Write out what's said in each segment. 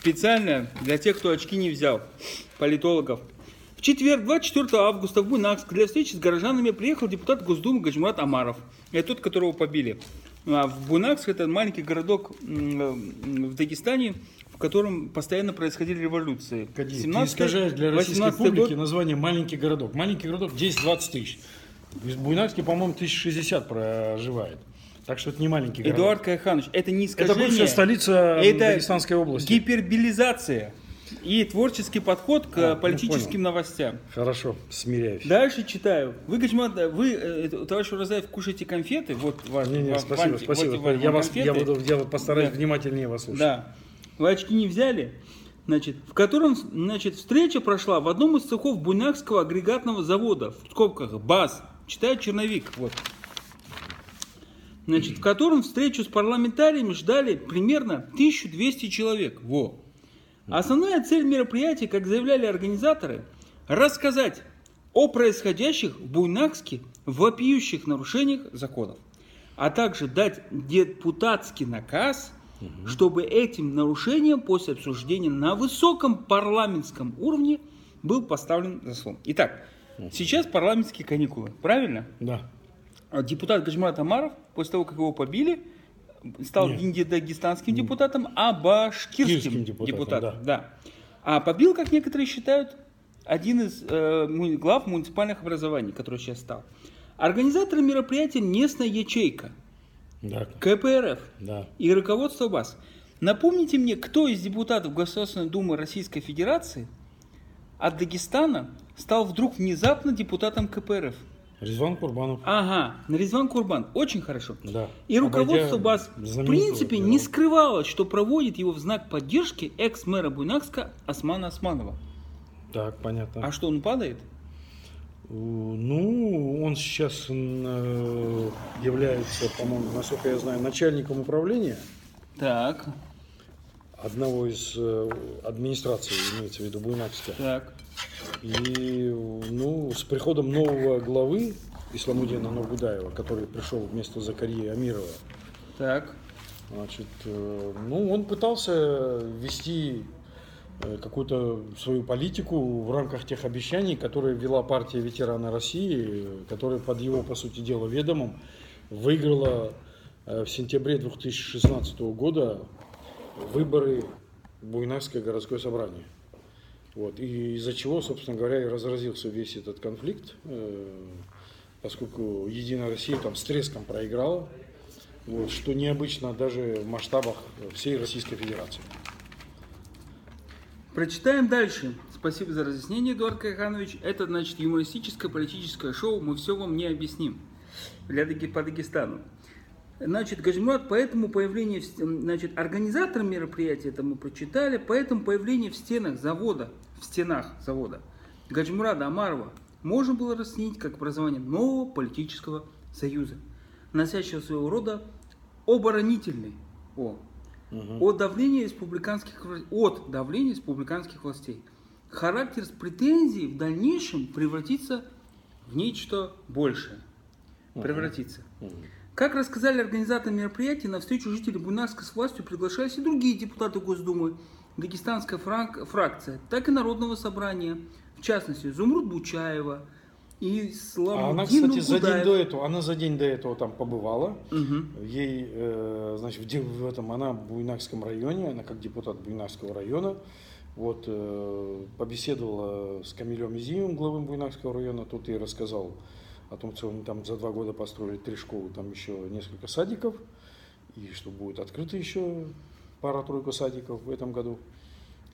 специально для тех, кто очки не взял, политологов. В четверг, 24 августа, в Буйнакск для встречи с горожанами приехал депутат Госдумы Гаджимурат Амаров. Это тот, которого побили. А в Буйнакск это маленький городок в Дагестане, в котором постоянно происходили революции. Кадир, 17, ты искажаешь для российской публики год... название «маленький городок». Маленький городок 10-20 тысяч. В Буйнакске, по-моему, 1060 проживает. Так что это не маленький город. Эдуард Кайханович, это не искажение. Это бывшая столица это Дагестанской области. гипербилизация и творческий подход к а, ну, политическим новостям. Хорошо, смиряюсь. Дальше читаю. Вы, Гаджмат, вы, э, товарищ Уразаев, кушаете конфеты? Вот, ваш, не, не, спасибо, ванти, спасибо. Вот, я, вас, я, буду, я постараюсь да. внимательнее вас слушать. Да. Вы очки не взяли? Значит, в котором значит, встреча прошла в одном из цехов Буйнакского агрегатного завода, в скобках БАЗ, читает черновик, вот, значит, в котором встречу с парламентариями ждали примерно 1200 человек. Во. Основная цель мероприятия, как заявляли организаторы, рассказать о происходящих в Буйнакске вопиющих нарушениях законов, а также дать депутатский наказ, чтобы этим нарушением после обсуждения на высоком парламентском уровне был поставлен заслон. Итак, сейчас парламентские каникулы, правильно? Да. А депутат Гаджмат Амаров, после того, как его побили, стал Нет. не дагестанским депутатом, а башкирским депутатом. депутатом да. да. А побил, как некоторые считают, один из э, глав муниципальных образований, который сейчас стал. Организаторы мероприятия местная ячейка, да. КПРФ да. и руководство БАС. Напомните мне, кто из депутатов Государственной Думы Российской Федерации от Дагестана стал вдруг внезапно депутатом КПРФ? Резван Курбанов. Ага, Резван Курбан. Очень хорошо. Да. И руководство БАС в принципе не скрывало, что проводит его в знак поддержки экс-мэра Буйнакска Османа Османова. Так, понятно. А что, он падает? Ну, он сейчас э, является, по-моему, насколько я знаю, начальником управления. Так. Одного из э, администраций, имеется в виду Буйнакска. Так. И ну, с приходом нового главы Исламудина Нургудаева, который пришел вместо Закарии Амирова, так. Значит, э, ну, он пытался вести э, какую-то свою политику в рамках тех обещаний, которые вела партия ветерана России, которая под его, по сути дела, ведомом выиграла э, в сентябре 2016 года выборы Буйнакское городское собрание. Вот. И из-за чего, собственно говоря, и разразился весь этот конфликт, э, поскольку Единая Россия там с треском проиграла, вот, что необычно даже в масштабах всей Российской Федерации. Прочитаем дальше. Спасибо за разъяснение, Эдуард Кайханович. Это, значит, юмористическое политическое шоу «Мы все вам не объясним» для, по Дагестану. Значит, Гаджимурат, поэтому появление, значит, организатор мероприятия, это мы прочитали, поэтому появление в стенах завода, в стенах завода Гаджимурада Амарова можно было расценить как образование нового политического союза, носящего своего рода оборонительный о, угу. от давления республиканских от давления республиканских властей. Характер с претензией в дальнейшем превратится в нечто большее. Превратится. Угу. Как рассказали организаторы мероприятия, на встречу жителей Буйнакска с властью приглашались и другие депутаты Госдумы, дагестанская фрак, фракция, так и Народного собрания, в частности, Зумруд Бучаева и Сламудин а она, кстати, за день до этого, она за день до этого там побывала. Угу. Ей, э, значит, в, в этом она в Буйнакском районе, она как депутат Буйнакского района, вот, э, побеседовала с Камилем Изиевым, главой Буйнакского района, тут и рассказал том, что они там за два года построили три школы, там еще несколько садиков, и что будет открыто еще пара-тройка садиков в этом году.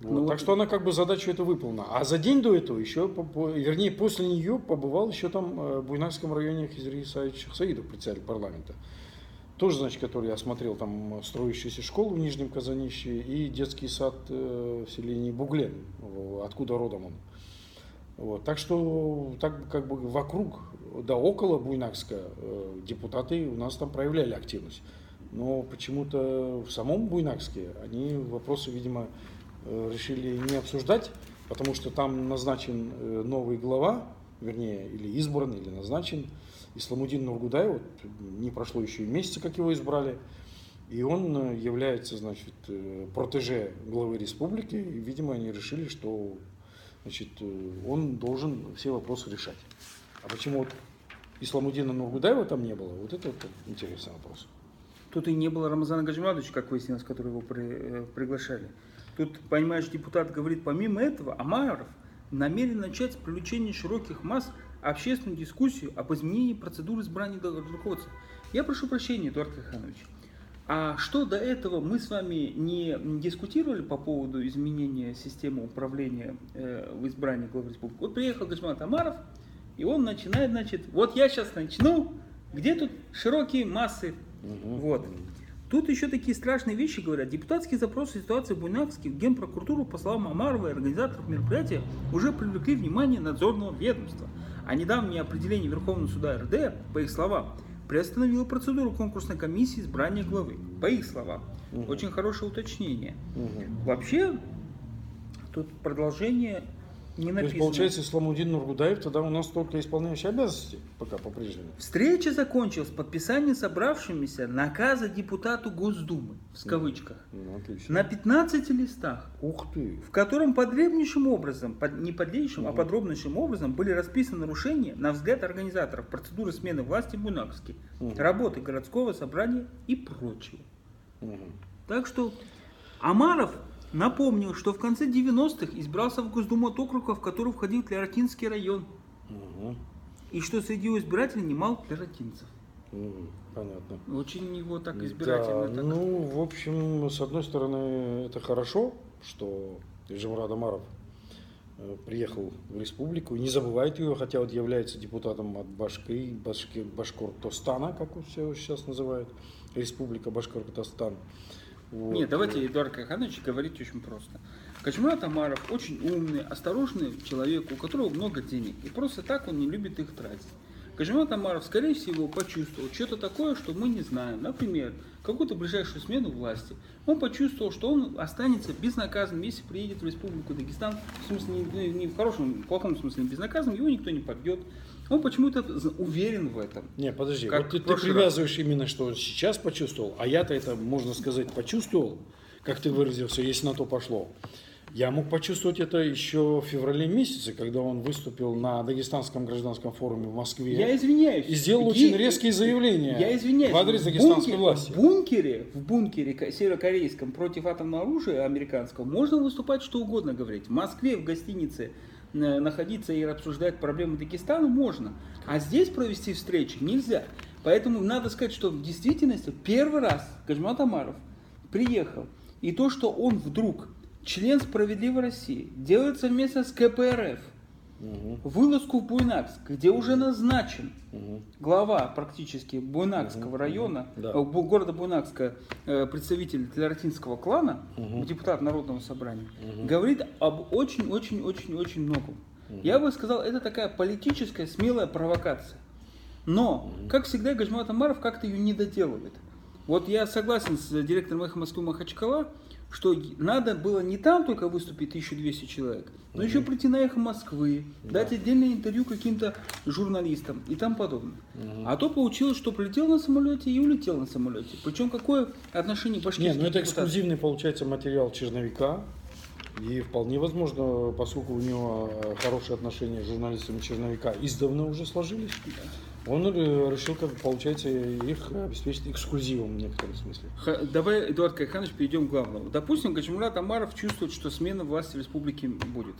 Вот. Ну, так что она как бы задачу эту выполнила. А за день до этого еще, вернее, после нее побывал еще там э, в Буйнакском районе Хизри Исаевич Саидов, председатель парламента. Тоже, значит, который осмотрел там строящуюся школу в Нижнем Казанище и детский сад э, в селении Буглен, откуда родом он. Вот. Так что так как бы вокруг, да около Буйнакска э, депутаты у нас там проявляли активность. Но почему-то в самом Буйнакске они вопросы, видимо, э, решили не обсуждать, потому что там назначен э, новый глава, вернее, или избран, или назначен, Исламудин Нургудай, вот не прошло еще и месяца, как его избрали. И он э, является, значит, э, протеже главы республики. И, видимо, они решили, что значит, э, он должен все вопросы решать. А почему вот Исламудина Нургудаева там не было, вот это вот интересный вопрос. Тут и не было Рамазана Гаджимадовича, как выяснилось, который его при, э, приглашали. Тут, понимаешь, депутат говорит, помимо этого, Амаров намерен начать с привлечения широких масс общественную дискуссию об изменении процедуры избрания руководства. Я прошу прощения, Эдуард Каханович. А что до этого мы с вами не дискутировали по поводу изменения системы управления э, в избрании главы республики? Вот приехал Гаджимат Амаров, и он начинает, значит, вот я сейчас начну, где тут широкие массы, Угу. вот. Тут еще такие страшные вещи говорят. Депутатские запросы ситуации в Буйнакске в Генпрокуратуру, по словам Амарова и организаторов мероприятия, уже привлекли внимание надзорного ведомства. А недавнее определение Верховного суда РД, по их словам, приостановило процедуру конкурсной комиссии избрания главы. По их словам. Мгм. Очень хорошее уточнение. Мгм. Вообще, тут продолжение не То написано. есть, получается, Исламудин Нургудаев тогда у нас только исполняющий обязанности, пока по-прежнему. Встреча закончилась подписанием собравшимися наказа депутату Госдумы, в кавычках, Ну, отлично. на 15 листах, Ух ты. в котором подребнейшим образом, под- не подлейшим, а Мгм. подробнейшим образом были расписаны нарушения, на взгляд организаторов, процедуры смены власти в Бунаковске, Мгм. работы городского собрания и прочего. Мгм. Так что Амаров напомнил, что в конце 90-х избрался в Госдуму от округа, в который входил Клератинский район, Мгм. и что среди его избирателей немало клератинцев. Мгм. Понятно. Очень его так избирательно. Да, так. ну, в общем, с одной стороны, это хорошо, что Жемрад Амаров э, приехал в республику, не забывает ее, хотя вот является депутатом от Башкирии, Башки, Башкортостана, как все сейчас называют, Республика Башкортостан. Вот. Нет, давайте Эдуард Каханович говорить очень просто. Качмурат Амаров очень умный, осторожный человек, у которого много денег. И просто так он не любит их тратить. Качмурат Амаров, скорее всего, почувствовал что-то такое, что мы не знаем. Например, какую-то ближайшую смену власти. Он почувствовал, что он останется безнаказанным, если приедет в Республику Дагестан. В смысле, не, не в хорошем, в плохом смысле безнаказанным, его никто не побьет. Он почему-то уверен в этом. Не, подожди, Как вот ты, ты привязываешь именно, что он сейчас почувствовал, а я-то это, можно сказать, почувствовал, как ты выразился, если на то пошло. Я мог почувствовать это еще в феврале месяце, когда он выступил на Дагестанском гражданском форуме в Москве. Я извиняюсь. И сделал Какие- очень резкие заявления Я извиняюсь. в адрес в дагестанской бункере- власти. В бункере, в бункере ко- северокорейском против атомного оружия американского можно выступать что угодно говорить. В Москве в гостинице находиться и обсуждать проблемы Дагестана можно. А здесь провести встречи нельзя. Поэтому надо сказать, что в действительности первый раз Гаджмат Амаров приехал. И то, что он вдруг член «Справедливой России», делает совместно с КПРФ Мгм, вылазку в Буйнакск, где уже назначен мгм. глава практически Буйнакского Мгм, района, да. э, города Буйнакска, э, представитель Тлератинского клана, Мгм. депутат Народного собрания, Мгм. говорит об очень-очень-очень-очень многом. Я бы сказал, это такая политическая смелая провокация. Но, как всегда, Гаджмат Амаров как-то ее не доделывает. Вот я согласен с директором «Эхо Москвы» Махачкала, что надо было не там только выступить 1200 человек, но еще прийти на «Эхо Москвы», дать отдельное интервью каким-то журналистам и тому подобное. А то получилось, что прилетел на самолете и улетел на самолете. Причем какое отношение башкирских ну это депутатов? эксклюзивный, получается, материал черновика. И вполне возможно, поскольку у него э, хорошие отношения с журналистами черновика издавна уже сложились, он э, решил, как получается, их обеспечить эксклюзивом в некотором смысле. Ха- Давай, Эдуард Кайханович, перейдем к главному. Допустим, Гаджимурат Амаров чувствует, что смена власти в республике будет.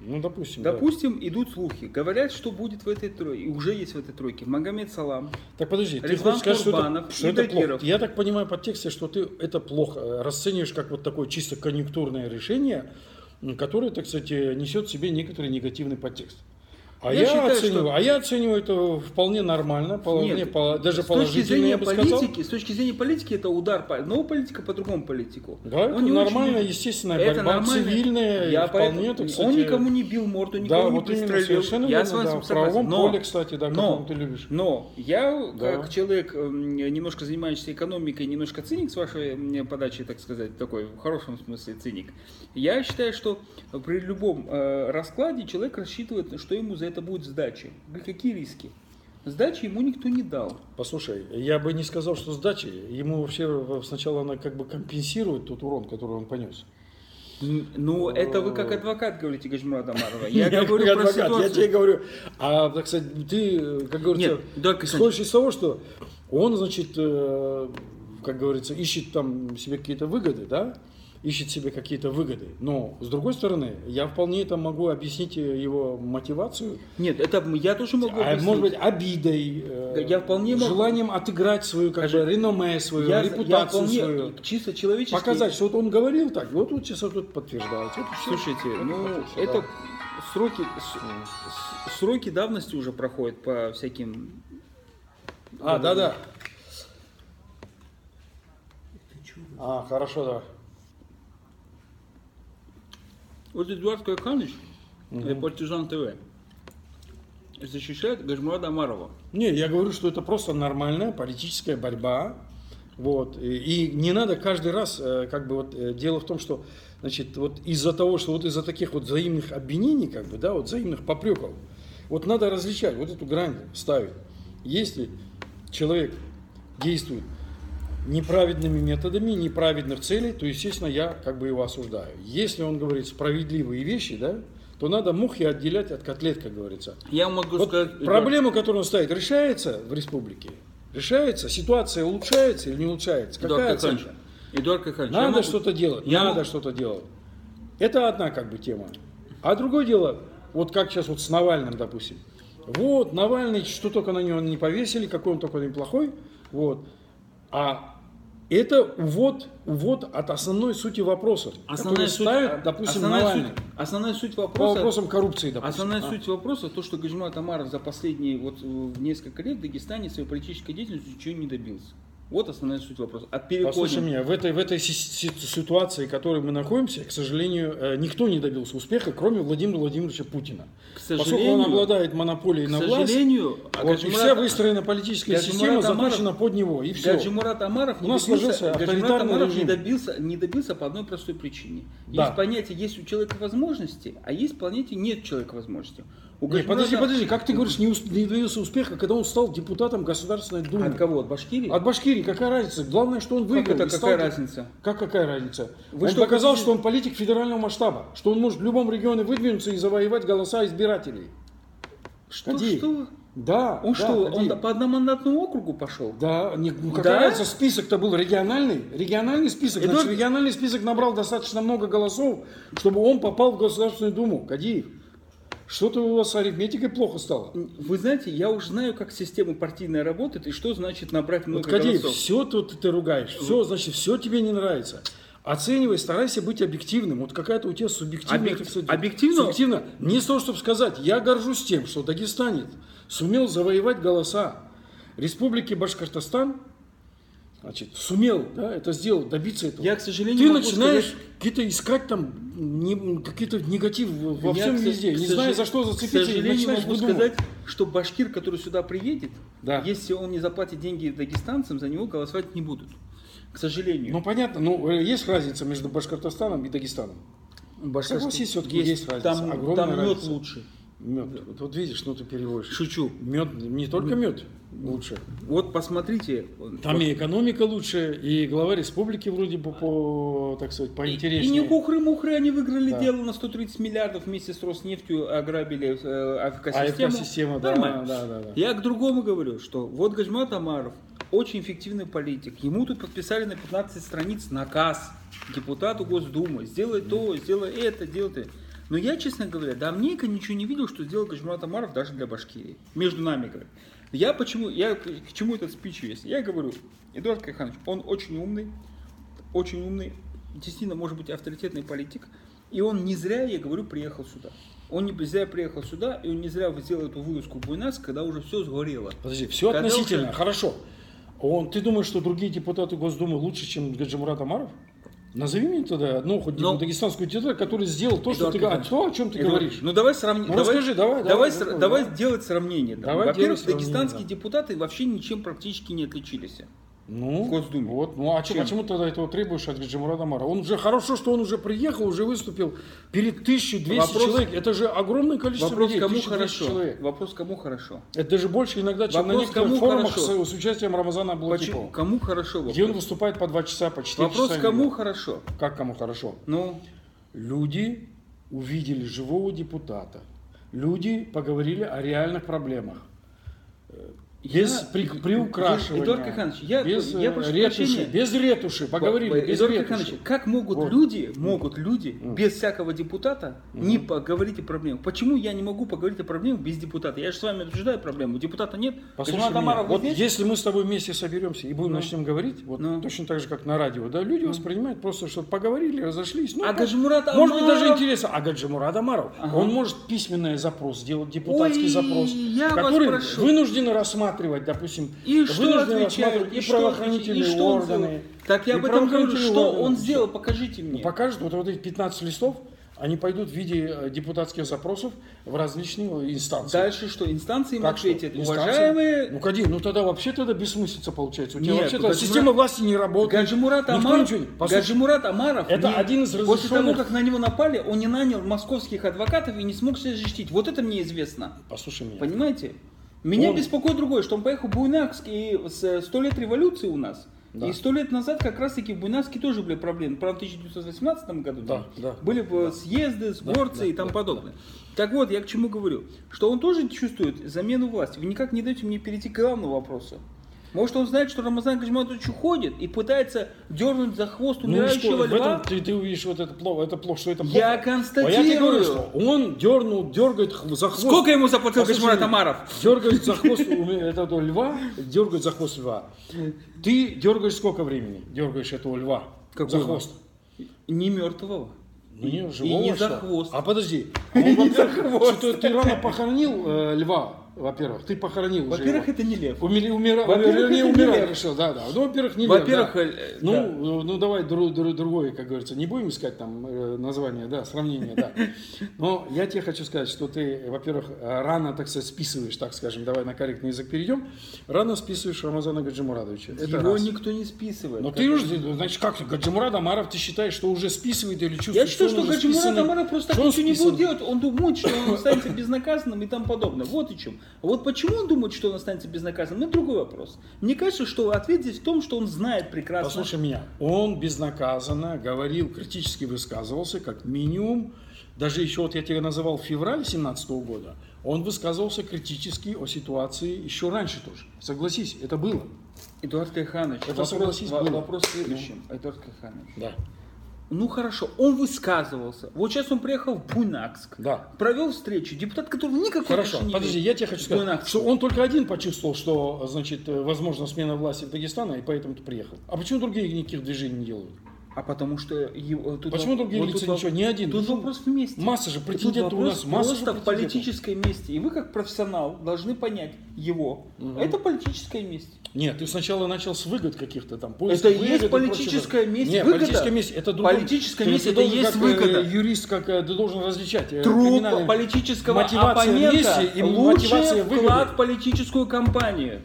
Ну, допустим. да. Допустим, идут слухи. Говорят, что будет в этой тройке. Уже есть в этой тройке. Магомед Салам. Так подожди, ты Резван хочешь сказать, что это, что это плохо? Я так понимаю по тексте, что ты это плохо э, расцениваешь как вот такое чисто конъюнктурное решение, которое, так сказать, э, несет в себе некоторый негативный подтекст. А Я я, считаю, оцениваю, что- а я оцениваю это вполне нормально, вполне Нет, по- даже с точки зрения сказал. политики, с точки зрения политики это удар по но политика по другому политику. Да, это не очень нормальная, любит- естественная Это борьба, нормально. цивильная, Я вполне, поэтому- так Он сказать, никому не бил морду, Да, никого не вот пристрелил. совершенно я верно, с вами да, в согласен. правовом но, поле, кстати, да, но, ты любишь. Но я, Да. как человек, м, немножко занимающийся экономикой, немножко циник с вашей подачи, так сказать, такой в хорошем смысле циник, я считаю, что при любом э, раскладе человек рассчитывает, что ему за это будет сдача. Какие риски? Сдачи ему никто не дал. Послушай, я бы не сказал, что сдачи. Ему вообще сначала она как бы компенсирует тот урон, который он понес. Ну, это вы как адвокат говорите, Гаджимурат Амарова. Я, Я говорю как про адвокат, я ситуацию. тебе говорю. А, так сказать, ты, как говорится, Нет, Эдуард Константинович. сходишь из того, что он, значит, э, как говорится, ищет там себе какие-то выгоды, да? Ищет себе какие-то выгоды. Но, с другой стороны, я вполне там могу объяснить его мотивацию. Нет, это я тоже могу А, объяснить. может быть, обидой, э, Я вполне могу- желанием отыграть свою как бы, реноме свою, я, я репутацию вполне свою. чисто человечески... Показать, что вот он говорил так, вот тут сейчас вот тут подтверждается. Вот. Слушайте, Вот ну это да. сроки, с- сроки давности уже проходят по всяким... А, да, да. А, хорошо, да. Вот Эдуард Кайханович, партизан ТВ, защищает Гаджимурада Амарова. Не, я говорю, что это просто нормальная политическая борьба. Вот. И, и не надо каждый раз, э, как бы вот, э, дело в том, что, значит, вот из-за того, что вот из-за таких вот взаимных обвинений, как бы, да, вот взаимных попреков, вот надо различать, вот эту грань ставить. Если человек действует неправедными методами, неправедных целей, то, естественно, я как бы его осуждаю. Если он говорит справедливые вещи, да, то надо мухи отделять от котлет, как говорится. Я могу Вот сказать... Эдуард, проблема, которую он ставит, решается в республике? Решается? Ситуация улучшается или не улучшается? Эдуард Какая Кайханович, оценка? Эдуард Кайханович, я Надо могу- что-то делать, я надо могу- что-то делать. Это одна как бы тема. А другое дело, вот как сейчас вот с Навальным, допустим. Вот, Навальный, что только на него не повесили, какой он только неплохой. Вот. А это увод, увод от основной сути вопросов, Основная суть, ставят, допустим, основная Навальный. суть, основная суть По вопроса... вопросам коррупции, допустим. Основная А. суть вопроса, то, что Гаджимат Амаров за последние вот э, несколько лет в Дагестане своей политической деятельностью ничего не добился. Вот основная суть вопроса. А переходим... Послушай меня, в этой, в этой си- си- ситуации, в которой мы находимся, к сожалению, э, никто не добился успеха, кроме Владимира Владимировича Путина. К Поскольку сожалению, он обладает монополией к на власть, сожалению, а вот, и вся выстроена политическая Гаджимурат система Амаров- заточена под него, и все. Гаджимурат Амаров не У нас добился, сложился Гаджимурат Амаров не режим. добился, не добился по одной простой причине. Да. Есть понятие, есть у человека возможности, а есть понятие нет человека возможности. У Не, подожди, подожди, как ты говоришь, не, ус- не добился успеха, когда он стал депутатом Государственной Думы? От кого? От Башкирии? От Башкирии, какая разница? Главное, что он Как выиграл. это, и стал какая разница? Как какая разница? Вы он что, доказал, хотите- что он политик федерального масштаба, что он может в любом регионе выдвинуться и завоевать голоса избирателей. Что, Ходи. что? Да. Он да, что, ходи. он по одномандатному округу пошел? Да, не, ну какая Да? разница, список-то был региональный, региональный список, Эдуард- значит, региональный список набрал достаточно много голосов, чтобы он попал в Государственную Думу. Кадиев, что-то у вас с арифметикой плохо стало. Вы знаете, я уже знаю, как система партийная работает и что значит набрать Вот, много Кадиев, голосов. все тут ты ругаешь, все, значит, все тебе не нравится. Оценивай, старайся быть объективным. Вот какая-то у тебя субъективная... Объек- сказать, объективно? Субъективно. Не с того, чтобы сказать, я горжусь тем, что дагестанец сумел завоевать голоса Республики Башкортостан, значит, сумел да, это сделать, добиться этого. Я, к сожалению, Ты могу начинаешь сказать- какие-то искать там не- какие-то негатив во Я, всем к везде, к не зная, за что К зацепиться, и сожалению, могу выдумывать. сказать, что башкир, который сюда приедет, Да. если он не заплатит деньги дагестанцам, за него голосовать не будут. К сожалению. Ну, понятно, ну, э, есть разница между Башкортостаном и Дагестаном. Башкирский- согласись, всё-таки есть разница, Там, огромная там мед разница. лучше. Мед. Вот, вот видишь, ну ты переводишь. Шучу. Мед, не только мед лучше. Вот посмотрите. Там и экономика лучше, и глава республики вроде бы по, так сказать, И поинтереснее. не хухры-мухры, они выиграли Да. дело на 130 миллиардов вместе с Роснефтью, ограбили э, А экосистему. экосистема, да, да, да, да. Я к другому говорю, что вот Гаджмат Амаров очень эффективный политик. Ему тут подписали на 15 страниц наказ депутату Госдумы. Сделай то, сделай это, делай это. Но я, честно говоря, давненько ничего не видел, что сделал Гаджмат Амаров даже для Башкирии. Между нами, говорю. Я почему, я к чему этот спич есть? Я говорю, Эдуард Кайханович, он очень умный, очень умный, действительно, может быть, авторитетный политик. И он не зря, я говорю, приехал сюда. Он не зря приехал сюда, и он не зря сделал эту вылазку в Буйнас, когда уже все сгорело. Подожди, все Когда относительно, уже- хорошо. Он, ты думаешь, что другие депутаты Госдумы лучше, чем Гаджимурат Амаров? Назови мне тогда одну хоть Но- дагестанскую депутата, который сделал то, что ты. Иванович, То, о чем ты говоришь. Ну давай сравнить. Ну, давай, расскажи, давай, давай, давай, сра- давай, давай делать сравнение. да. Давай Во-первых, дагестанские да. депутаты вообще ничем практически не отличились. Ну, Госдуме. Вот, ну а чё- Чем? почему тогда этого требуешь от Гаджимурада Амарова? Он уже хорошо, что он уже приехал, уже выступил перед 1200 Вопрос- человек. Это же огромное количество Вопрос, людей. кому 1200 хорошо. человек. Вопрос, кому хорошо. Это даже больше иногда, чем на Вопрос, некоторых кому форумах хорошо. с, с участием Рамазана Почему? Аблатипова. Кому хорошо? Где он Вопрос, выступает по 2 часа, по 4 Вопрос часа. кому иногда. хорошо? Как кому хорошо? Ну, Люди увидели живого депутата. Люди поговорили о реальных проблемах. Без Я- при- приукрашивания. Эдуард Каханович, я- без я э, прошу ретуши. прощения. Без ретуши. Поговорили, Во- без Эдуард ретуши. Каханович, как могут Вот. люди, могут люди без всякого депутата не поговорить о проблемах? Почему я не могу поговорить о проблемах без депутата? Я же с вами обсуждаю проблему. Депутата нет. Послушай Гаджимурад меня, Амаров, вот здесь? если мы с тобой вместе соберемся и будем Ну. начнем говорить, вот Ну. точно так же, как на радио, да, люди воспринимают просто, что поговорили, разошлись. Ну, А как- Гаджимурад Может быть, даже Амаров? интересно. А Гаджимурад Амаров, Ага. он может письменный запрос сделать, депутатский Ой, запрос, который прошу. вынуждены рассматривать, допустим, И что отвечают? И и что, правоохранительные и что органы. Так я об этом говорю. Что органы. он сделал? Покажите Ну, мне. покажет, вот, вот эти 15 листов, они пойдут в виде э, депутатских запросов в различные инстанции. Дальше что? Инстанции им Как что? ответят. Инстанции? Уважаемые Ну, Кадим, ну тогда вообще тогда бессмыслица получается. У тебя Нет, вообще-то Гаджимурат- система власти не работает. Гаджимурат ничего Послушай, Гаджимурат Амаров Это не- один из после того, разрешенных- как на него напали, он не нанял московских адвокатов и не смог себя защитить. Вот это мне известно. Послушай меня. Понимаете? Меня Он- беспокоит другое, что он поехал в Буйнакск и с 100 лет революции у нас. Да. И сто лет назад как раз таки в Буйнакске тоже были проблемы. Правда, в 1918 году Да, там да. были бы съезды, сборцы да, и тому да, подобное. Так вот, я к чему говорю. Что он тоже чувствует замену власти. Вы никак не даете мне перейти к главному вопросу. Может, он знает, что Рамазан Гаджиматович уходит и пытается дернуть за хвост Ну и умирающего что, в льва? этом ты, ты увидишь вот это плохо, это плохо, что это плохо. Я А я тебе констатирую. говорю, что он дернул, дергает за хвост. Сколько ему заплатил Гаджимурат Амаров? Дергает за хвост этого льва, дергает за хвост льва. Ты дергаешь сколько времени? Дергаешь этого льва Какого за хвост. Не мертвого. Ну, не, И живого, не за что? хвост. А подожди. И Он, не за хвост. что-то ты рано похоронил э, льва, во-первых. Ты похоронил Во-первых, это не лев. Умери, умира, Во-первых, вернее, это не умирать лев. решил, да, да. Ну, во-первых, не Во-первых, лев, да. э, ну, да. э, ну, давай дру- дру- другое, как говорится, не будем искать там э, название, да, сравнение, да. Но я тебе хочу сказать, что ты, во-первых, э, рано, так сказать, списываешь, так скажем, давай на корректный язык перейдем, рано списываешь Рамазана Гаджимурадовича. Это Его раз. никто не списывает. Но Как ты уже, значит, как Гаджимурад Амаров, ты считаешь, что уже списывает или чувствует, Я считаю, что Гаджимурат списанный? Амаров просто Что так ничего не будет делать. Он думает, что он останется безнаказанным и тому подобное. Вот и чем. А вот почему он думает, что он останется безнаказанным, это другой вопрос. Мне кажется, что ответ здесь в том, что он знает прекрасно. Послушай меня, он безнаказанно говорил, критически высказывался, как минимум, даже еще вот я тебе называл февраль 17 года, он высказывался критически о ситуации еще раньше тоже. Согласись, это было. Эдуард Кайханович, Это, вопрос, согласись, было. вопрос в следующем. Эдуард Кайханович. Да. Ну хорошо, он высказывался. Вот сейчас он приехал в Буйнакск. Да. Провел встречу. Депутат, который никакой Хорошо, не подожди, имеет я тебе хочу сказать, Буйнакску. что он только один почувствовал, что, значит, э, возможно смена власти в Дагестане, и поэтому ты приехал. А почему другие никаких движений не делают? А потому что его, тут Почему другие вот лица ничего? Ни один. Тут вопрос вместе. масса же Тут претендентов у нас, масса просто в политической месте. И вы, как профессионал, должны понять его. Это политическое месте. Нет, ты сначала начал с выгод каких-то там. поиск Это выгод есть политическая месть. Нет, Выгода. политическая месть это другое. Политическая Ты- месть ты это есть как, э, выгода. Юрист, как э, ты должен различать. э, Труп политического оппонента и лучший вклад в политическую кампанию.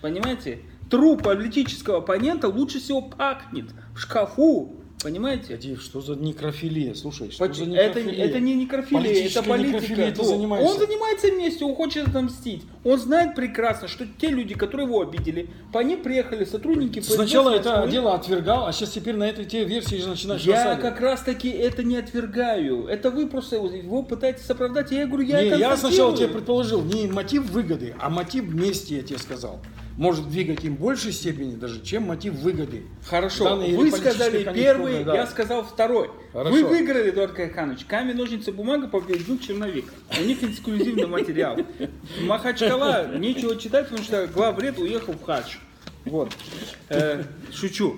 Понимаете? Труп политического оппонента лучше всего пахнет в шкафу. Понимаете? Погоди, что за некрофилия? Слушай, что Поч- за Это, некрофилия? это не некрофилия, это политика. некрофилией ты Ну, занимаешься. Он занимается местью, он хочет отомстить. Он знает прекрасно, что те люди, которые его обидели, по ним приехали сотрудники Сначала это Москвы. дело отвергал, а сейчас теперь на этой те версии же начинаешь Я насаживать. как раз таки это не отвергаю. Это вы просто его пытаетесь оправдать. Я говорю, я Не, я сначала тебе предположил не мотив выгоды, а мотив мести, я тебе сказал. Может двигать им в большей степени даже, чем мотив выгоды. Хорошо, или вы сказали первый, да. я сказал второй. Хорошо. Вы выиграли, Эдуард Кайханович. Камень, ножницы, бумага победил черновик. У них эксклюзивный материал. Махачкала нечего читать, потому что главред уехал в хадж. Вот. Э, шучу.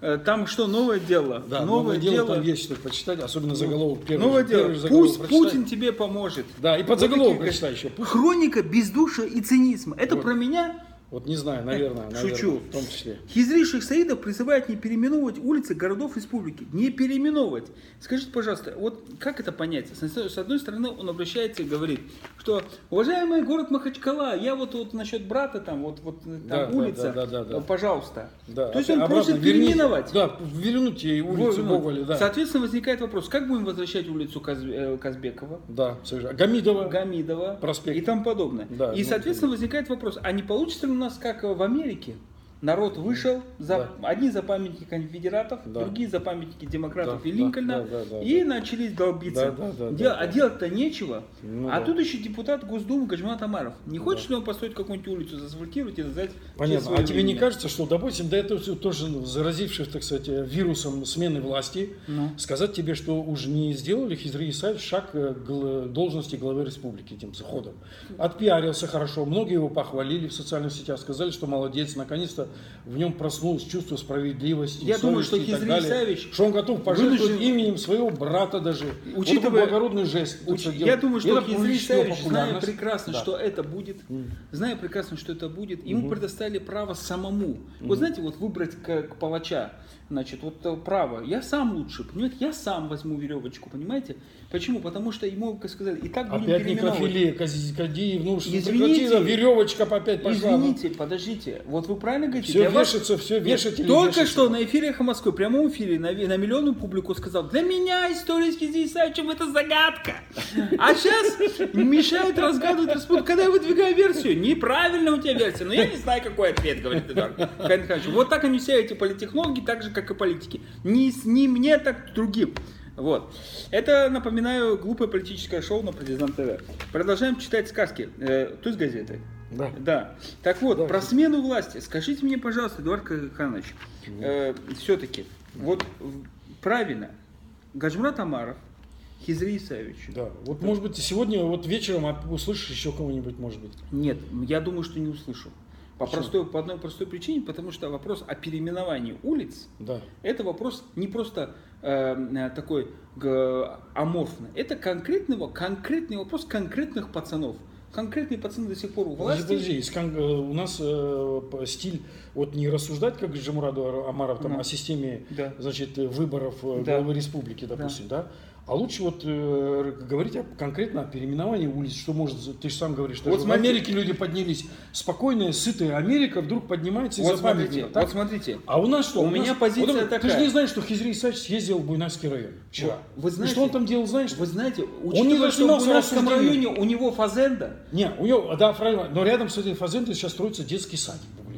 Э, Там что, новое дело? Да, новое, дело. там есть что почитать, особенно заголовок первый. Новое первый дело. заголовок Пусть прочитай. Путин тебе поможет. Да, и под Вот заголовок прочитай еще. Пусть- Хроника бездушия и цинизма. Это Вот. про меня Вот не знаю, наверное, наверное Шучу. в том числе. Хизри Шейх Саидов призывает не переименовывать улицы городов республики. Не переименовывать. Скажите, пожалуйста, вот как это понять? С одной стороны, он обращается и говорит, что, уважаемый город Махачкала, я вот, вот насчет брата там, вот, вот там Да, да, улица, да, да, да. пожалуйста. Да, То есть он просит обратно верните- переименовать. Да, вернуть ей улицу Вот. Гоголя, да. Соответственно, возникает вопрос, как будем возвращать улицу Каз- э, Казбекова? Да, совершенно. Гамидова. Гамидова Проспект. и тому подобное. Да, и, ну, соответственно, возникает вопрос, а не получится ли нас, как в Америке, народ вышел, за, одни за памятники конфедератов, Да. другие за памятники демократов Да, и да, Линкольна, да, да, да, и да. начались долбиться. Да, да, да, Дел- да, а да. делать-то нечего. Ну а да. тут еще депутат Госдумы Гаджимат Амаров. Не хочет ли он построить какую-нибудь улицу, заасфальтировать и честь Понятно. А тебе не кажется, что, допустим, до этого тоже заразившись, так сказать, вирусом смены власти, Ну. сказать тебе, что уже не сделали Хизри Исаев шаг к гл- должности главы республики этим заходом. Отпиарился хорошо, многие его похвалили в социальных сетях, сказали, что молодец, наконец-то в нем проснулось чувство справедливости, Я думаю, что Хизри Исаевич что он готов пожертвовать вынужден- именем своего брата даже. Вот Учитывая- такой благородный жест. Уч- Я делать. думаю, что Хизри Исаевич, зная прекрасно, Да. что это будет, зная прекрасно, что это будет, ему предоставили право самому. Вот знаете, вот выбрать как палача, значит, вот э, право. Я сам лучше, понимаете? Я сам возьму веревочку, понимаете? Почему? Потому что ему, как сказали, и так будем Опять некрофилия, Кадиев, ну что Извините. веревочка опять пошла. ну. Извините, подождите. Вот вы правильно говорите? Все для вас- вешается, все вешать Только вешаться. что на эфире «Эхо Москвы», прямом эфире, на, на миллионную публику сказал, для меня история с Хизри Исаевичем это загадка. А сейчас мешает разгадывать республику, когда я выдвигаю версию. Неправильно у тебя версия, но я не знаю, какой ответ, говорит Эдуард. Вот так они все эти политтехнологи, так же, как и политики. Не, с- не мне, так другим. Вот. Это, напоминаю, глупое политическое шоу на Партизан ТВ. Продолжаем читать сказки. Э, то есть газеты. Да. Да. Так вот, Да. про смену власти. Скажите мне, пожалуйста, Эдуард Каханович, все-таки, вот в- правильно, Гаджмурат Амаров, Хизри Исаевич. Да. Вот может быть сегодня вот вечером услышишь еще кого-нибудь, может быть. Нет, я думаю, что не услышу. По, Почему? простой, по одной простой причине, потому что вопрос о переименовании улиц Да. это вопрос не просто э, э, такой г- аморфный, это конкретный, конкретный вопрос конкретных пацанов. Конкретные пацаны до сих пор у Подожди, власти. подожди, кон- э, у нас э, стиль вот не рассуждать, как Джамураду Амаров, там, Ну. о системе Да. значит, э, выборов э, Да. главы республики, допустим, да. А лучше вот э, говорить о- конкретно о переименовании улиц, что может, ты же сам говоришь, что Вот в смотрите. Америке люди поднялись, спокойная, сытая Америка вдруг поднимается Вот из-за смотрите, памятника. вот смотрите. А у нас что? У нас- меня позиция Вот Ты такая. же не знаешь, что Хизри Исаевич съездил в Буйнакский район вчера. Вы И знаете- что он там делал, знаешь? Вы знаете, учитывая, что в Буйнакском районе у него фазенда, Не, у него, да, правильно, но рядом с этой фазендой сейчас строится детский садик в.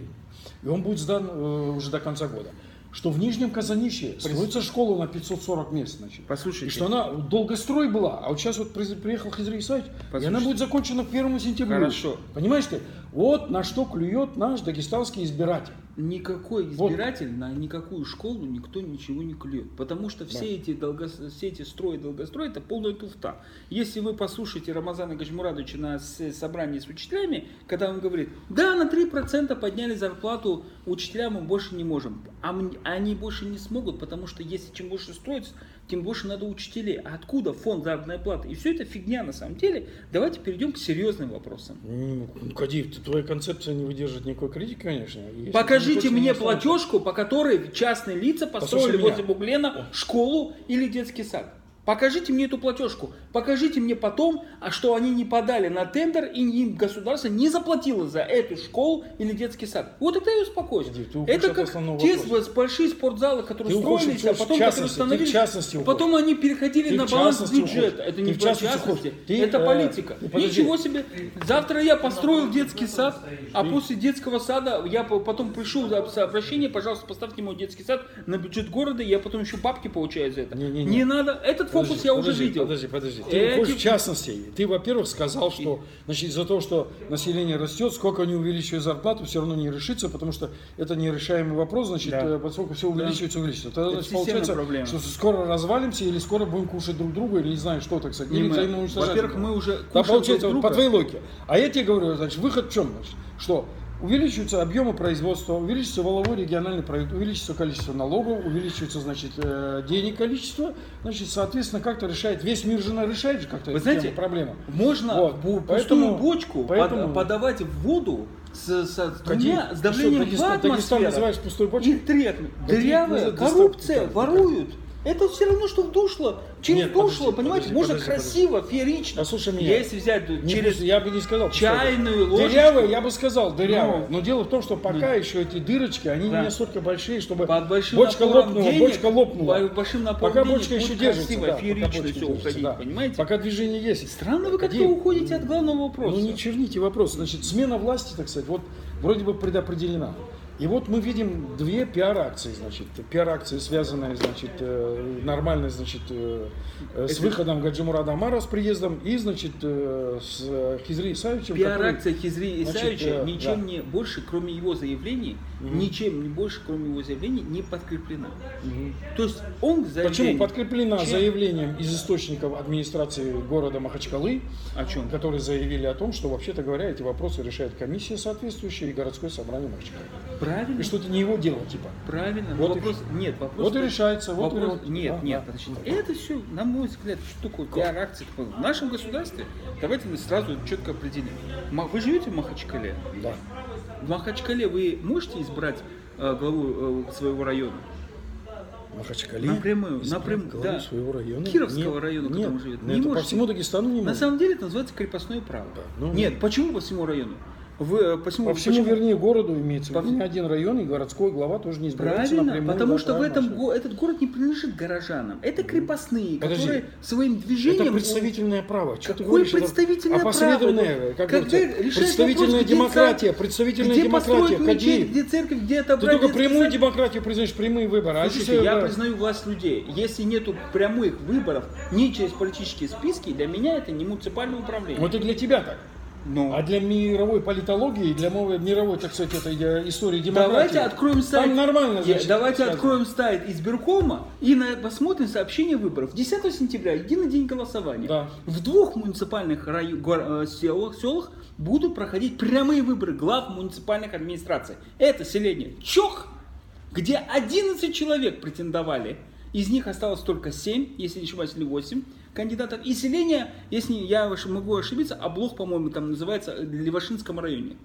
И он будет сдан э, уже до конца года. Что в Нижнем Казанище строится школа на 540 мест, значит. Послушайте. И что она долгострой была, а вот сейчас вот при- приехал Хизри Исаевич, и она будет закончена к 1 сентября. Хорошо. Понимаешь ты? Вот на что клюет наш дагестанский избиратель. никакой Вот. избиратель на никакую школу никто ничего не клюет. Потому что все, Да. эти, долгос- все эти строи, долгострой это полная туфта. Если вы послушаете Рамазана Гаджмурадовича на собрании с учителями, когда он говорит, да, на 3% подняли зарплату учителям, мы больше не можем. А они больше не смогут, потому что если чем больше строится, тем больше надо учителей. А откуда фонд заработной платы? И все это фигня на самом деле. Давайте перейдем к серьезным вопросам. Ну, Кадиев, ты- твоя концепция не выдержит никакой критики, конечно. Если Покажите мне меня платежку, по которой частные лица построили Послушай меня. возле Буглена школу или детский сад. Покажите мне эту платежку. Покажите мне потом, а что они не подали на тендер и им государство не заплатило за эту школу или детский сад. Вот тогда я успокоюсь. Подожди, Это как те большие спортзалы, которые Ты строились, а потом которые становились, частности уходишь. потом они переходили Ты на баланс бюджета. уходишь. Это Ты не в частности частности. Ты, это э, политика. ты подожди. Ничего себе. Завтра я построил детский сад, а после детского сада я по- потом пришел с обращение, пожалуйста, поставьте мой детский сад на бюджет города, я потом еще бабки получаю за это. Не-не-не. Не надо. Этот фокус Подожди, я уже подожди, видел. Подожди, подожди. Ты Эти- в частности. Ты, во-первых, сказал, что значит, из-за того, что население растет, сколько они увеличивают зарплату, все равно не решится, потому что это нерешаемый вопрос, значит, Да. э, поскольку все увеличивается, увеличивается. Тогда, Это значит, получается, проблема. что скоро развалимся или скоро будем кушать друг друга, или не знаю, что, так сказать, или мы. взаимно Во-первых, друга. мы уже Да, кушаем получается, друг вот по друга. твоей логике. А я тебе говорю, значит, выход в чем? Значит, что увеличиваются объемы производства, увеличивается воловой региональный продукт, увеличивается количество налогов, увеличивается, значит, э, денег количество, значит, соответственно, как-то решает, весь мир же решает же как-то Вы знаете, тему, проблему. Можно Вот, пустую поэтому- бочку поэтому- под- подавать в воду с, с- с двумя, с ты давлением что, Дагестан- в Дагестан атмосферу. называешь пустой бочкой? И. Кади, Дырявая, коррупция, воруют. Это все равно, что в душло. Через Нет, душло, подожди, понимаете, подожди, можно подожди, красиво, феерично. Послушай меня. Если взять Не через я бы не сказал. чайную ложечку. Дырявая, я бы сказал. Ну. Но дело в том, что пока еще эти дырочки, они Да. не настолько большие, чтобы под большим бочка лопнула, денег, бочка лопнула. по- большим напором Пока денег бочка еще держится, красиво, да, феерично все держится, уходить, да. понимаете? Пока движение есть. Странно вы как-то уходите от главного вопроса. Ну не черните вопрос. Значит, смена власти, так сказать, вот вроде бы предопределена. И вот мы видим две пиар-акции, значит, пиар-акции, связанные, значит, э, нормально, значит, э, э, с Это- выходом Гаджимурада Амара с приездом и, значит, с Хизри Исаевичем, который- Пиар-акция Хизри Значит, Исаевича э, ничем да. не больше, кроме его заявлений, ничем не больше, кроме его заявлений, не подкреплена. То есть он заявление... Почему? Подкреплена Чем? заявлением из источников администрации города Махачкалы, О чем? которые заявили о том, что, вообще-то говоря, эти вопросы решает комиссия соответствующая и городское собрание Махачкалы. Правильно. И что это не его дело, типа. Правильно. Вот и вопрос... всё. Нет, вопрос... Вот и решается, вот и вопрос- вот. Нет, Да, нет, да. подождите. Это все, на мой взгляд, такое пиар-акция. В нашем государстве, давайте мы сразу четко определим. Вы живете в Махачкале? Да. В Махачкале вы можете избрать э, главу э, своего района? Махачкале. Напрямую, напрямую, да. своего района. Кировского Нет, района, нет, котором живет. нет, Не это по можете. всему Дагестану не На может. самом деле это называется крепостное право. Да, ну, Нет, почему по всему району? Вы, э, по всему, По всему, почему? вернее, городу имеется. По. Не один район и городской глава тоже не избирается Правильно, напрямую. потому да, что в этом го- этот город не принадлежит горожанам. Это крепостные, Подожди. которые своим движением... Это представительное право. Что ты Какое? Это представительное опосредованное, право? Как Когда представительная вопрос, где демократия, церковь, представительная где демократия. мечеть, где церковь, где Ты отобрать только детский прямую сад. демократию признаешь, прямые выборы. А Слушайте, здесь, я э, признаю власть людей. Если нету прямых выборов ни через политические списки, для меня это не муниципальное управление. Вот и для тебя так. Но А для мировой политологии, для мировой, так сказать, этой э, истории демократии. давайте откроем сайт. Там нормально, значит, давайте сказано. откроем сайт избиркома и на- посмотрим сообщение выборов. 10 сентября, единый день голосования. Да. В двух муниципальных райо- гор- э, селах, селах будут проходить прямые выборы глав муниципальных администраций. Это селение Чох, где 11 человек претендовали. Из них осталось только 7, если не ошибаюсь, или 8 кандидатов. И селение, если я могу ошибиться, Облог, по-моему, там называется, в Левашинском районе.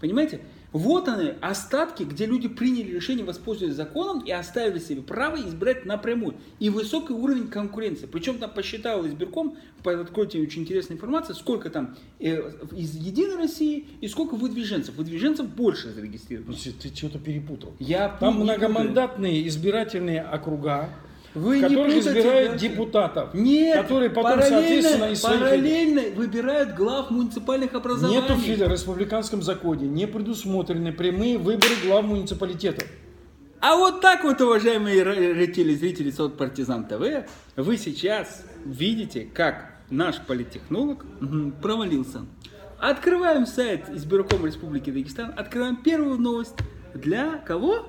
Понимаете? Вот они, остатки, где люди приняли решение воспользоваться законом и оставили себе право избирать напрямую. И высокий уровень конкуренции. Причем там посчитал избирком, откройте очень интересная информация, сколько там э, из Единой России и сколько выдвиженцев. Выдвиженцев больше зарегистрировано. Ты, ты что-то перепутал. Я Там многомандатные избирательные округа, Вы в не которых путайте, избирают да. депутатов, Нет, которые потом, соответственно, своих... параллельно выбирают глав муниципальных образований. Нету в республиканском законе, не предусмотрены прямые выборы глав муниципалитетов. А вот так вот, уважаемые зрители, зрители СОТ Партизан ТВ, вы сейчас видите, как наш политтехнолог провалился. Открываем сайт избиркома Республики Дагестан, открываем первую новость. Для кого?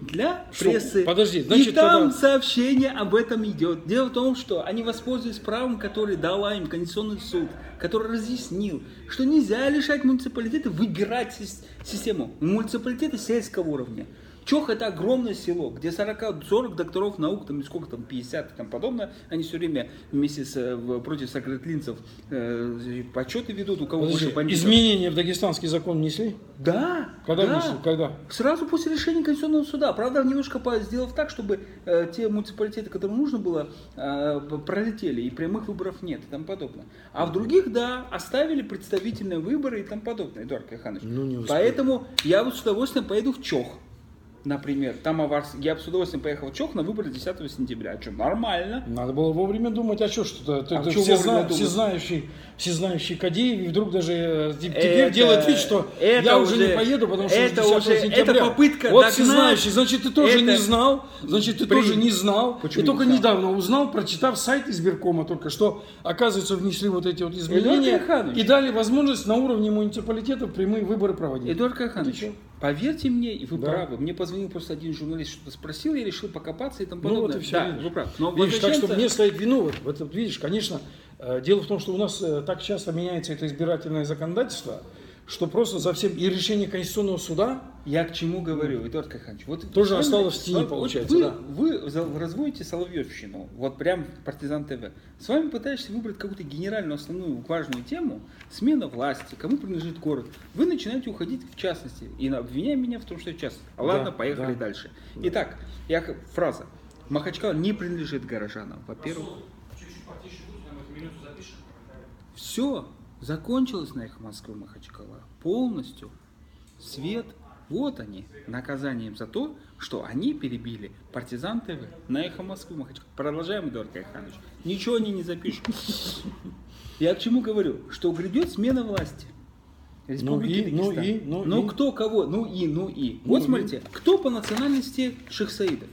Для Что? прессы. Подожди, И значит, там тогда- сообщение об этом идет. Дело в том, что они воспользовались правом, которое дала им Конституционный суд, который разъяснил, что нельзя лишать муниципалитета выбирать сис- систему. Муниципалитеты сельского уровня. Чох это огромное село, где 40, 40 докторов наук, там сколько там, 50 и там подобное, они все время вместе с, э, против сократинцев э, почеты ведут, у кого Подожди, больше бандитов. изменения в дагестанский закон внесли? Да, Когда да. внесли? Когда? Сразу после решения Конституционного суда. Правда, немножко по- сделав так, чтобы э, те муниципалитеты, которым нужно было, э, пролетели, и прямых выборов нет и тому подобное. А в других, да, оставили представительные выборы и тому подобное, Эдуард Каханович. Ну, не. Поэтому я вот с удовольствием поеду в Чох. Например, там аварс... я бы с удовольствием поехал в Чох на выборы 10 сентября. А что, нормально. Надо было вовремя думать, а что что-то? Ты, А ты все зна- думать? всезнающий, всезнающий Кадеев, и вдруг даже э, те- теперь Это- делает вид, что это я уже, не поеду, потому что это 10 уже- сентября. это попытка Вот догнать. всезнающий, значит, ты тоже Это- не знал, значит, ты При- тоже не знал, Почему и не только знал? недавно узнал, прочитав сайт избиркома только, что, оказывается, внесли вот эти вот изменения и дали возможность на уровне муниципалитетов прямые выборы проводить. Эдуард Каханович, чё? Поверьте мне, и вы Да. правы. Мне позвонил просто один журналист, что-то спросил, я решил покопаться и тому Ну подобное. вот и все. да, видишь. вы правы. Но Видишь, так что мне ставить вину, вот, вот это, видишь, конечно, э, дело в том, что у нас э, так часто меняется это избирательное законодательство, что просто за всем и решение Конституционного суда Я к чему говорю, Эдуард Каханович? Вот Тоже осталось в тени, вот получается, Вы, да. вы разводите Соловьевщину, вот прям Партизан ТВ. С вами пытаешься выбрать какую-то генеральную, основную, важную тему, смена власти, кому принадлежит город. Вы начинаете уходить в частности и обвиняя меня в том, что я частность. А Ладно, Да, поехали да. дальше. Итак, я, фраза. Махачкала не принадлежит горожанам, во-первых. Чуть-чуть потише будь, нам эту минуту запишем. Все, закончилось на их Москвы Махачкала. Полностью. Свет. Вот они, наказанием за то, что они перебили партизан ТВ на эхо Москвы Махачкала. Продолжаем, Эдуард Кайханович. Ничего они не запишут. Я к чему говорю? Что грядет смена власти. Республики Ну и, ну и, ну ну и. кто кого? Ну и, ну и. Ну вот и. смотрите, кто по национальности Шейх Саидов?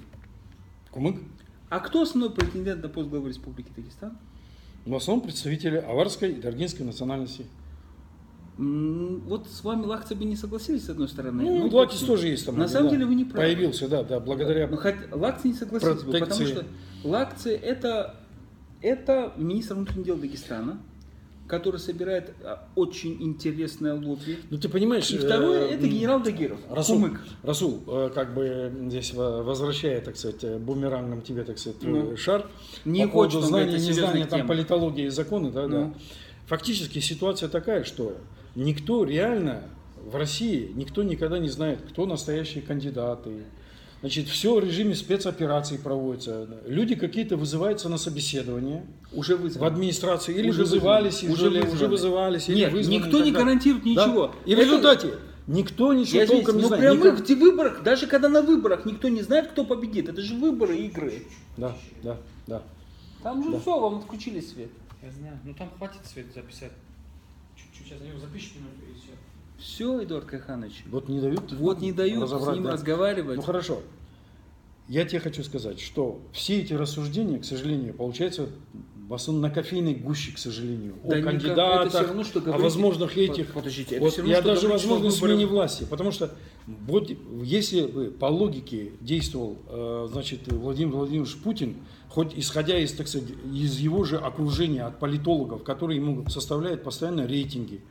Кумык. А кто основной претендент на пост главы Республики Дагестан? В основном представители аварской и даргинской национальности. Вот с вами лахцы бы не согласились, с одной стороны. Ну, Ну, Лакис тоже есть там. На да, самом да. деле вы не правы. Появился, да, да, благодаря... Ну, хоть лакцы не согласились бы, потому что лакцы это, это министр внутренних дел Дагестана, который собирает а, очень интересное лобби. Ну ты понимаешь... И второе, э, это генерал Дагиров, Расул, Кумык. Расул, э, как бы здесь во- возвращая, так сказать, э, бумерангом тебе, так сказать, Ну. шар, Не по хочет знания, незнания серьезных там политологии и законы, да, Ну. да. Фактически ситуация такая, что никто реально в России, никто никогда не знает, кто настоящие кандидаты. Значит, все в режиме спецопераций проводится. Люди какие-то вызываются на собеседование Уже в вызван. администрации, или Уже вызывались, уже, Уже уже, вызваны. вызывались, или Нет, вызваны и никто не гарантирует Да. ничего. И в результате никто ничего Я толком не но знает. прямых Никак- выборах, даже когда на выборах никто не знает, кто победит. Это же выборы игры. Да, да, да. Там же все, вам отключили свет. Я знаю. Ну там хватит свет записать. Чуть-чуть сейчас его запишешь минуту и все. Все, Эдуард Кайханович. Вот не дают. Вот не дают с ним да. разговаривать. Ну хорошо. Я тебе хочу сказать, что все эти рассуждения, к сожалению, получаются в основном на кофейной гуще, к сожалению. Да о кандидатах, равно, что о говорить- возможных Под- этих. подождите, это Вот равно, я даже возможно смене власти, потому что вот если бы по логике действовал, э, значит, Владимир Владимирович Путин, хоть исходя из, так сказать, из его же окружения от политологов, которые ему составляют постоянно рейтинги,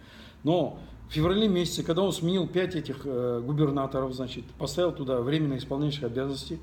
но в феврале месяце, когда он сменил пять этих э, губернаторов, значит, поставил туда временно исполняющих обязанности,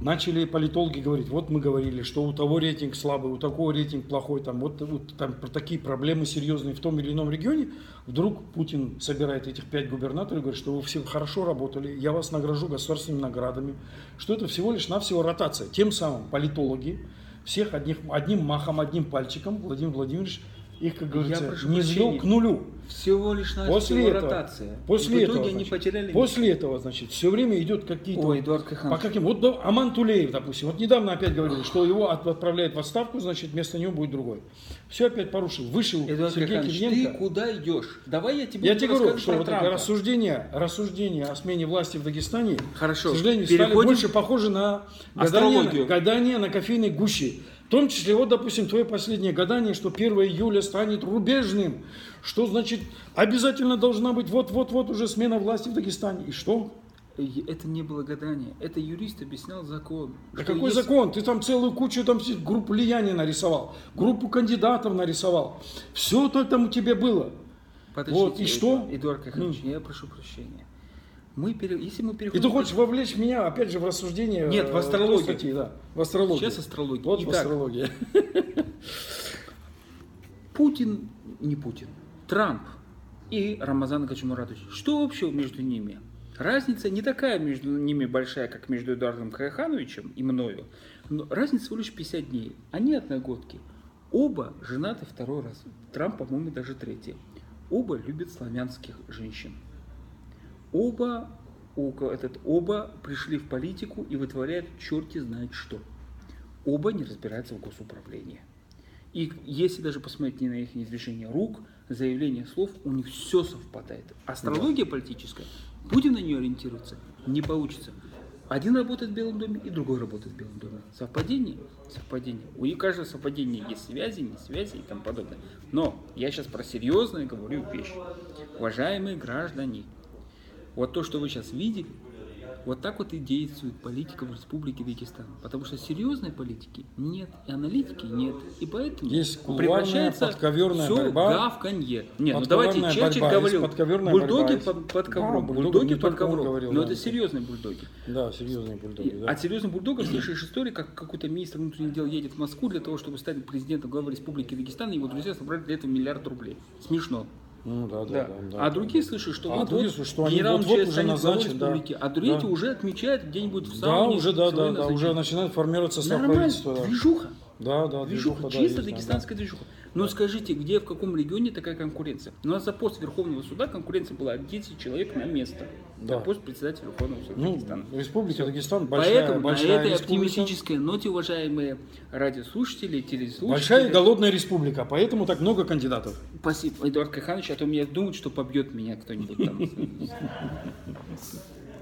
начали политологи говорить, вот мы говорили, что у того рейтинг слабый, у такого рейтинг плохой, там вот, вот там такие проблемы серьезные в том или ином регионе, вдруг Путин собирает этих пять губернаторов и говорит, что вы все хорошо работали, я вас награжу государственными наградами, что это всего лишь навсего ротация. Тем самым политологи всех одних, одним махом, одним пальчиком Владимир Владимирович их, как говорится, не прощения. к нулю. Всего лишь на После этого, ротация. после И в этого, итоге они значит, потеряли. После этого, значит, все время идет какие-то... Ой, Эдуард По Каханович. каким? Вот Аман Тулеев, допустим. Вот недавно опять говорили, что его от- отправляют в отставку, значит, вместо него будет другой. Все опять порушил. Вышел Эдуард Сергей Каханович, ты Кириенко. куда идешь? Давай я тебе Я тебе говорю, что вот это Трампа. рассуждения, рассуждения о смене власти в Дагестане, Хорошо, к сожалению, стали переходим- больше похожи на гадание, гадание на кофейной гуще. В том числе, вот, допустим, твое последнее гадание, что 1 июля станет рубежным, что, значит, обязательно должна быть вот-вот-вот уже смена власти в Дагестане. И что? Это не было гадание. Это юрист объяснял закон. Да какой если- закон? Ты там целую кучу там групп влияния нарисовал, группу кандидатов нарисовал. Все это там у тебя было. Подождите, Вот, и что? Эдуард Каханович, я прошу прощения. Мы пере... Если мы И переходим... ты хочешь вовлечь меня, опять же, в рассуждение... Нет, в э, астрологию. статьи, да, в астрологию. Сейчас астрология. Вот в Итак, астрологии. Путин, не Путин, Трамп и Рамазан Гачимуратович. Что общего между ними? Разница не такая между ними большая, как между Эдуардом Кайхановичем и мною. Но разница всего лишь 50 дней. Они одногодки. Оба женаты второй раз. Трамп, по-моему, даже третий. Оба любят славянских женщин. Оба, этот, оба пришли в политику и вытворяют черти знает что. Оба не разбираются в госуправлении. И если даже посмотреть не на их движение рук, заявление слов, у них все совпадает. Астрология политическая, будем на нее ориентироваться, не получится. Один работает в Белом доме, и другой работает в Белом доме. Совпадение? Совпадение. У них каждого совпадения есть связи, не связи и тому подобное. Но я сейчас про серьезную говорю вещь. Уважаемые граждане, вот то, что вы сейчас видели, Вот так вот и действует политика в Республике Дагестан. Потому что серьезной политики нет, и аналитики нет. И поэтому Есть превращается подковерная всё борьба. гавканье. Нет, ну давайте, Черчилль борьба, говорил, бульдоги под, под Да, ковром, бульдоги бульдоги под ковром. говорил, Но да. это серьезные бульдоги. Да, серьезные бульдоги. И да. От серьезных бульдогов слышишь истории, как какой-то министр внутренних дел едет в Москву для того, чтобы стать президентом главы Республики Дагестан, и его друзья собрали для этого миллиард рублей. Смешно. Ну да, да, Да. да. да, а да, другие да. слышат, что А вот, другие вот что они вот-вот МЧС уже назначат, да. а третьи Да. уже отмечают где-нибудь в Да, сауне. уже, да, да, да, уже начинает формироваться состав Нормально, правительства. да. движуха. Да, да, Движуха, да, чисто есть, да, дагестанская движуха. Но скажите, где, в каком регионе такая конкуренция? У нас за пост Верховного суда конкуренция была 10 человек на место. Да. На пост председателя Верховного суда Ну, Дагестана. Республика Дагестан большая, Поэтому большая на этой республика. оптимистической ноте, уважаемые радиослушатели, телеслушатели... Большая и голодная республика, поэтому так много кандидатов. Спасибо, Эдуард Кайханович, а то мне думают, что побьет меня кто-нибудь там.